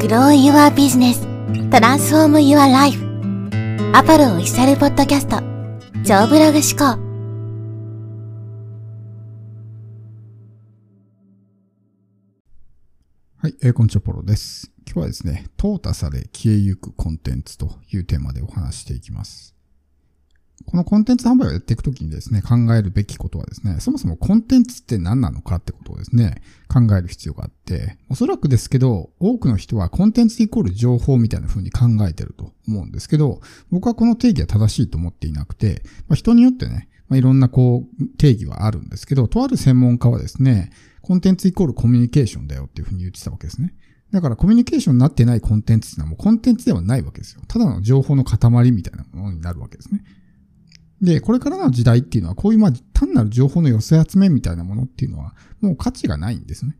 Grow Your Business Transform Your Life アパルオフィシャルポッドキャスト超ブログ思考はい、えー、こんにちは、ポロです。今日はですね、淘汰され消えゆくコンテンツというテーマでお話していきます。このコンテンツ販売をやっていくときにですね、考えるべきことはですね、そもそもコンテンツって何なのかってことをですね、考える必要があって、おそらくですけど、多くの人はコンテンツイコール情報みたいな風に考えてると思うんですけど、僕はこの定義は正しいと思っていなくて、まあ、人によってね、まあ、いろんなこう定義はあるんですけど、とある専門家はですね、コンテンツイコールコミュニケーションだよっていう風に言ってたわけですね。だからコミュニケーションになってないコンテンツっていうのはもうコンテンツではないわけですよ。ただの情報の塊みたいなものになるわけですね。で、これからの時代っていうのは、こういうまあ単なる情報の寄せ集めみたいなものっていうのは、もう価値がないんですね。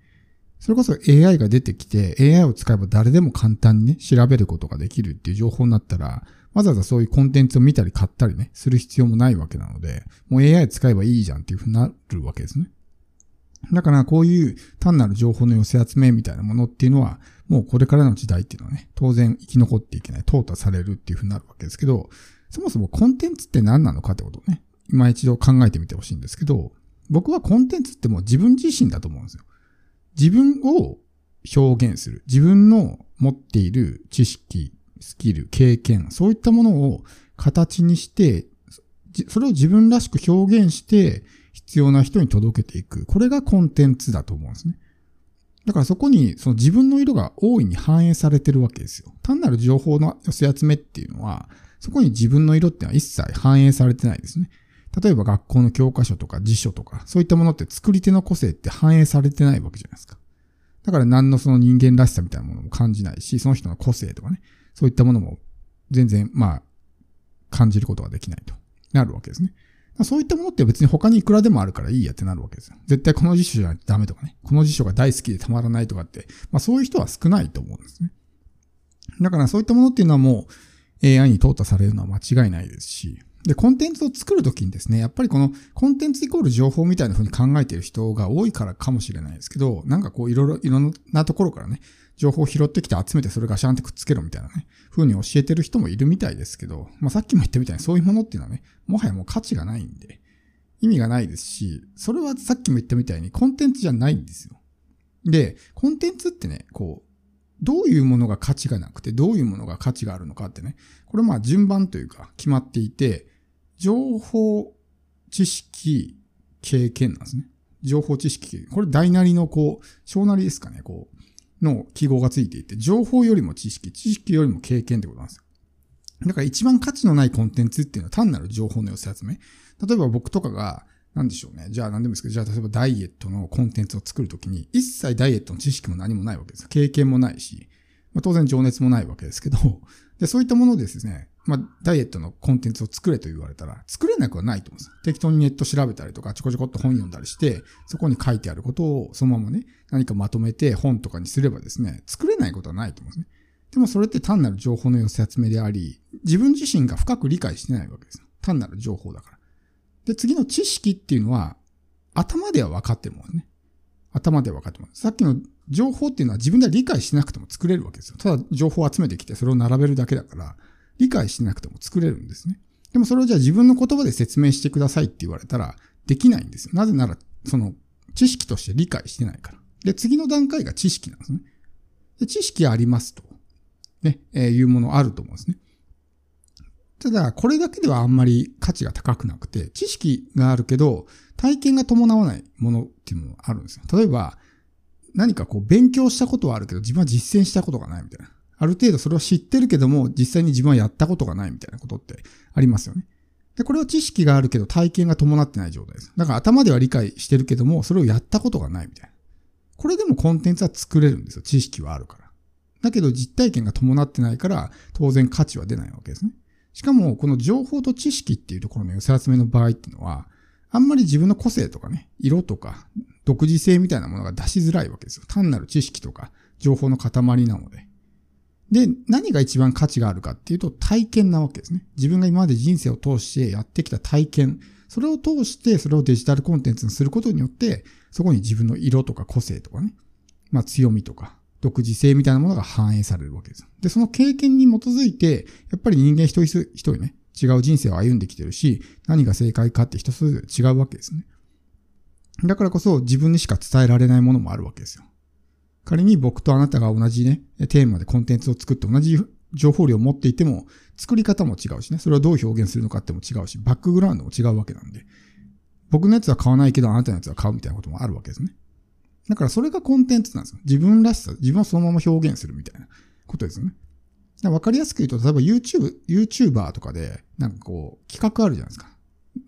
それこそ AI が出てきて、AI を使えば誰でも簡単にね、調べることができるっていう情報になったら、わざわざそういうコンテンツを見たり買ったりね、する必要もないわけなので、もう AI 使えばいいじゃんっていうふうになるわけですね。だからこういう単なる情報の寄せ集めみたいなものっていうのは、もうこれからの時代っていうのはね、当然生き残っていけない、淘汰されるっていうふうになるわけですけど、そもそもコンテンツって何なのかってことをね、今一度考えてみてほしいんですけど、僕はコンテンツってもう自分自身だと思うんですよ。自分を表現する。自分の持っている知識、スキル、経験、そういったものを形にして、それを自分らしく表現して、必要な人に届けていく。これがコンテンツだと思うんですね。だからそこにその自分の色が大いに反映されてるわけですよ。単なる情報の寄せ集めっていうのは、そこに自分の色ってのは一切反映されてないですね。例えば学校の教科書とか辞書とか、そういったものって作り手の個性って反映されてないわけじゃないですか。だから何のその人間らしさみたいなものも感じないし、その人の個性とかね、そういったものも全然、まあ、感じることができないとなるわけですね。そういったものって別に他にいくらでもあるからいいやってなるわけですよ。絶対この辞書じゃダメとかね。この辞書が大好きでたまらないとかって、まあそういう人は少ないと思うんですね。だからそういったものっていうのはもう AI に淘汰されるのは間違いないですし、で、コンテンツを作るときにですね、やっぱりこのコンテンツイコール情報みたいな風に考えている人が多いからかもしれないですけど、なんかこういろいろ、いろんなところからね、情報を拾ってきて集めてそれがシャンってくっつけろみたいなね、風に教えてる人もいるみたいですけど、まあさっきも言ったみたいにそういうものっていうのはね、もはやもう価値がないんで、意味がないですし、それはさっきも言ったみたいにコンテンツじゃないんですよ。で、コンテンツってね、こう、どういうものが価値がなくて、どういうものが価値があるのかってね、これまあ順番というか決まっていて、情報、知識、経験なんですね。情報、知識、これ大なりのこう、小なりですかね、こう、の記号がついていて、情報よりも知識、知識よりも経験ってことなんですよ。だから一番価値のないコンテンツっていうのは単なる情報の寄せ集め。例えば僕とかが、なんでしょうね。じゃあ何でもいいですけど、じゃあ例えばダイエットのコンテンツを作るときに、一切ダイエットの知識も何もないわけです経験もないし、まあ、当然情熱もないわけですけど、で、そういったものですね、まあ、ダイエットのコンテンツを作れと言われたら、作れなくはないと思うんです。適当にネット調べたりとか、ちょこちょこっと本読んだりして、そこに書いてあることをそのままね、何かまとめて本とかにすればですね、作れないことはないと思うんですね。でもそれって単なる情報の寄せ集めであり、自分自身が深く理解してないわけです。単なる情報だから。で、次の知識っていうのは、頭では分かってるもんね。頭では分かってます。さっきの情報っていうのは自分では理解しなくても作れるわけですよ。ただ情報を集めてきてそれを並べるだけだから、理解しなくても作れるんですね。でもそれをじゃあ自分の言葉で説明してくださいって言われたら、できないんですよ。なぜなら、その知識として理解してないから。で、次の段階が知識なんですね。で知識ありますと。ね、えー、いうものあると思うんですね。ただ、これだけではあんまり価値が高くなくて、知識があるけど、体験が伴わないものっていうのがあるんですよ。例えば、何かこう勉強したことはあるけど、自分は実践したことがないみたいな。ある程度それを知ってるけども、実際に自分はやったことがないみたいなことってありますよね。で、これは知識があるけど体験が伴ってない状態です。だから頭では理解してるけども、それをやったことがないみたいな。これでもコンテンツは作れるんですよ。知識はあるから。だけど実体験が伴ってないから、当然価値は出ないわけですね。しかも、この情報と知識っていうところの寄せ集めの場合っていうのは、あんまり自分の個性とかね、色とか、独自性みたいなものが出しづらいわけですよ。単なる知識とか、情報の塊なので。で、何が一番価値があるかっていうと体験なわけですね。自分が今まで人生を通してやってきた体験。それを通してそれをデジタルコンテンツにすることによって、そこに自分の色とか個性とかね、まあ強みとか独自性みたいなものが反映されるわけです。で、その経験に基づいて、やっぱり人間一人一人ね、違う人生を歩んできてるし、何が正解かって人それぞれ違うわけですね。だからこそ自分にしか伝えられないものもあるわけですよ。仮に僕とあなたが同じね、テーマでコンテンツを作って同じ情報量を持っていても、作り方も違うしね、それをどう表現するのかっても違うし、バックグラウンドも違うわけなんで、僕のやつは買わないけどあなたのやつは買うみたいなこともあるわけですね。だからそれがコンテンツなんですよ。自分らしさ、自分をそのまま表現するみたいなことですよね。わかりやすく言うと、例えば YouTube、YouTuber とかで、なんかこう、企画あるじゃないですか。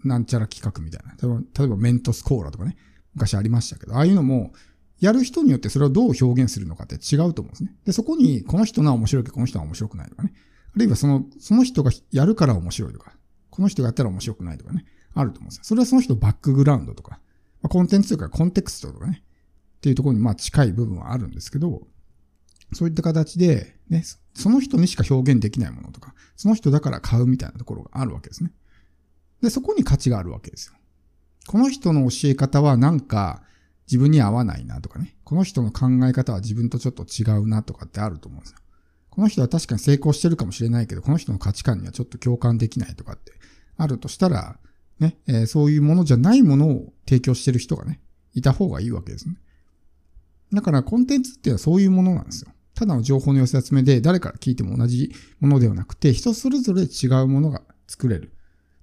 なんちゃら企画みたいな。例えば、例えばメントスコーラとかね。昔ありましたけど、ああいうのも、やる人によってそれをどう表現するのかって違うと思うんですね。で、そこに、この人が面白いけど、この人は面白くないとかね。あるいはその、その人がやるから面白いとか、この人がやったら面白くないとかね。あると思うんですよ。それはその人バックグラウンドとか、ま、コンテンツというかコンテクストとかね。っていうところにまあ近い部分はあるんですけど、そういった形で、ね、その人にしか表現できないものとか、その人だから買うみたいなところがあるわけですね。で、そこに価値があるわけですよ。この人の教え方はなんか自分に合わないなとかね。この人の考え方は自分とちょっと違うなとかってあると思うんですよ。この人は確かに成功してるかもしれないけど、この人の価値観にはちょっと共感できないとかってあるとしたら、ね、えー、そういうものじゃないものを提供してる人がね、いた方がいいわけですね。だからコンテンツっていうのはそういうものなんですよ。ただの情報の寄せ集めで誰から聞いても同じものではなくて、人それぞれ違うものが作れる。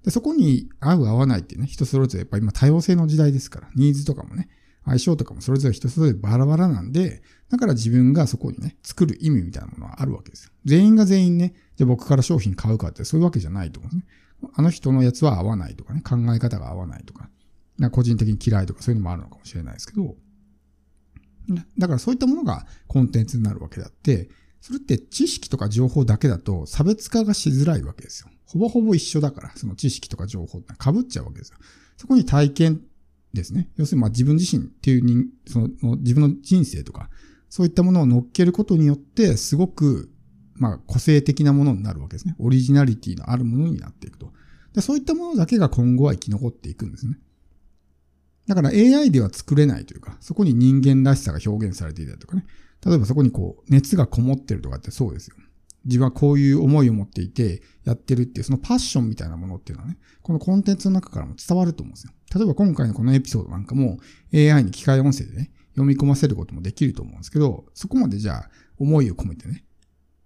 でそこに合う合わないっていうね、人それぞれやっぱ今多様性の時代ですから、ニーズとかもね、相性とかもそれぞれ人それぞれバラバラなんで、だから自分がそこにね、作る意味みたいなものはあるわけですよ。全員が全員ね、じゃ僕から商品買うかってそういうわけじゃないと思うんですね。あの人のやつは合わないとかね、考え方が合わないとか、か個人的に嫌いとかそういうのもあるのかもしれないですけど、だからそういったものがコンテンツになるわけであって、それって知識とか情報だけだと差別化がしづらいわけですよ。ほぼほぼ一緒だから、その知識とか情報って被っちゃうわけですよ。そこに体験ですね。要するにまあ自分自身っていう人、その自分の人生とか、そういったものを乗っけることによって、すごく、まあ個性的なものになるわけですね。オリジナリティのあるものになっていくと。でそういったものだけが今後は生き残っていくんですね。だから AI では作れないというか、そこに人間らしさが表現されていたりとかね。例えばそこにこう、熱がこもってるとかってそうですよ。自分はこういう思いを持っていてやってるっていう、そのパッションみたいなものっていうのはね、このコンテンツの中からも伝わると思うんですよ。例えば今回のこのエピソードなんかも AI に機械音声でね、読み込ませることもできると思うんですけど、そこまでじゃあ思いを込めてね、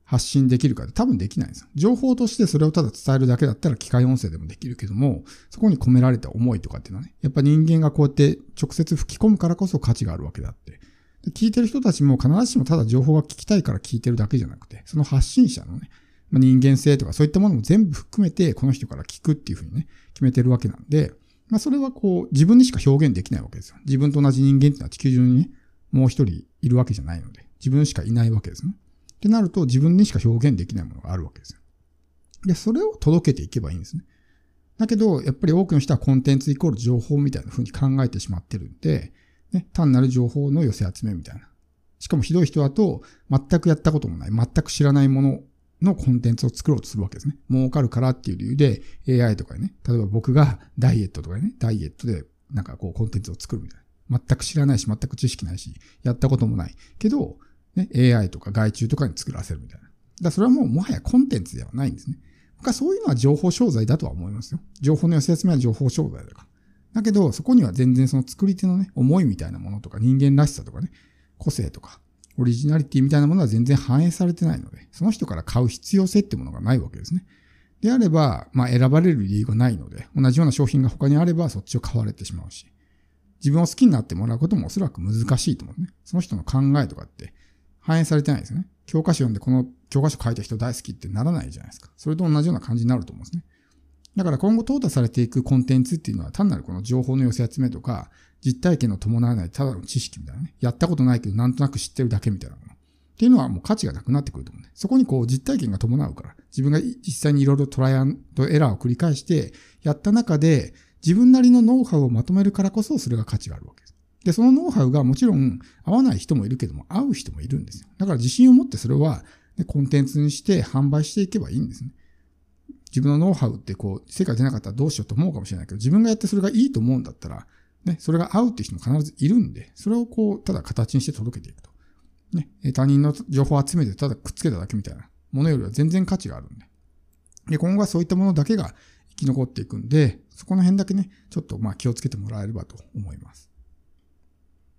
発信できるかって多分できないんですよ。情報としてそれをただ伝えるだけだったら機械音声でもできるけども、そこに込められた思いとかっていうのはね、やっぱ人間がこうやって直接吹き込むからこそ価値があるわけだって。聞いてる人たちも必ずしもただ情報が聞きたいから聞いてるだけじゃなくて、その発信者のね、まあ、人間性とかそういったものも全部含めてこの人から聞くっていうふうにね、決めてるわけなんで、まあそれはこう自分にしか表現できないわけですよ。自分と同じ人間っていうのは地球上にね、もう一人いるわけじゃないので、自分しかいないわけですね。ってなると自分にしか表現できないものがあるわけですよ。で、それを届けていけばいいんですね。だけど、やっぱり多くの人はコンテンツイコール情報みたいな風に考えてしまってるんで、ね、単なる情報の寄せ集めみたいな。しかもひどい人だと、全くやったこともない、全く知らないもののコンテンツを作ろうとするわけですね。儲かるからっていう理由で AI とかね、例えば僕がダイエットとかね、ダイエットでなんかこうコンテンツを作るみたいな。全く知らないし、全く知識ないし、やったこともない。けど、ね、AI とか外注とかに作らせるみたいな。だそれはもうもはやコンテンツではないんですね。僕はそういうのは情報商材だとは思いますよ。情報の寄せ集めは情報商材だから。だけど、そこには全然その作り手のね、思いみたいなものとか人間らしさとかね、個性とか、オリジナリティみたいなものは全然反映されてないので、その人から買う必要性ってものがないわけですね。であれば、まあ選ばれる理由がないので、同じような商品が他にあればそっちを買われてしまうし、自分を好きになってもらうこともおそらく難しいと思うね。その人の考えとかって反映されてないですね。教科書読んでこの教科書書いた人大好きってならないじゃないですか。それと同じような感じになると思うんですね。だから今後淘汰されていくコンテンツっていうのは単なるこの情報の寄せ集めとか、実体験の伴わないただの知識みたいなね。やったことないけどなんとなく知ってるだけみたいなもの。っていうのはもう価値がなくなってくると思うね。そこにこう実体験が伴うから、自分が実際にいろいろトライアンドエラーを繰り返して、やった中で自分なりのノウハウをまとめるからこそそれが価値があるわけで。そのノウハウがもちろん合わない人もいるけども、合う人もいるんですよ。だから自信を持ってそれは、ね、コンテンツにして販売していけばいいんですね。自分のノウハウってこう、成果出なかったらどうしようと思うかもしれないけど、自分がやってそれがいいと思うんだったら、ね、それが合うっていう人も必ずいるんで、それをこう、ただ形にして届けていくと。ね、他人の情報を集めてただくっつけただけみたいなものよりは全然価値があるんで。で、今後はそういったものだけが生き残っていくんで、そこの辺だけね、ちょっとまあ気をつけてもらえればと思います。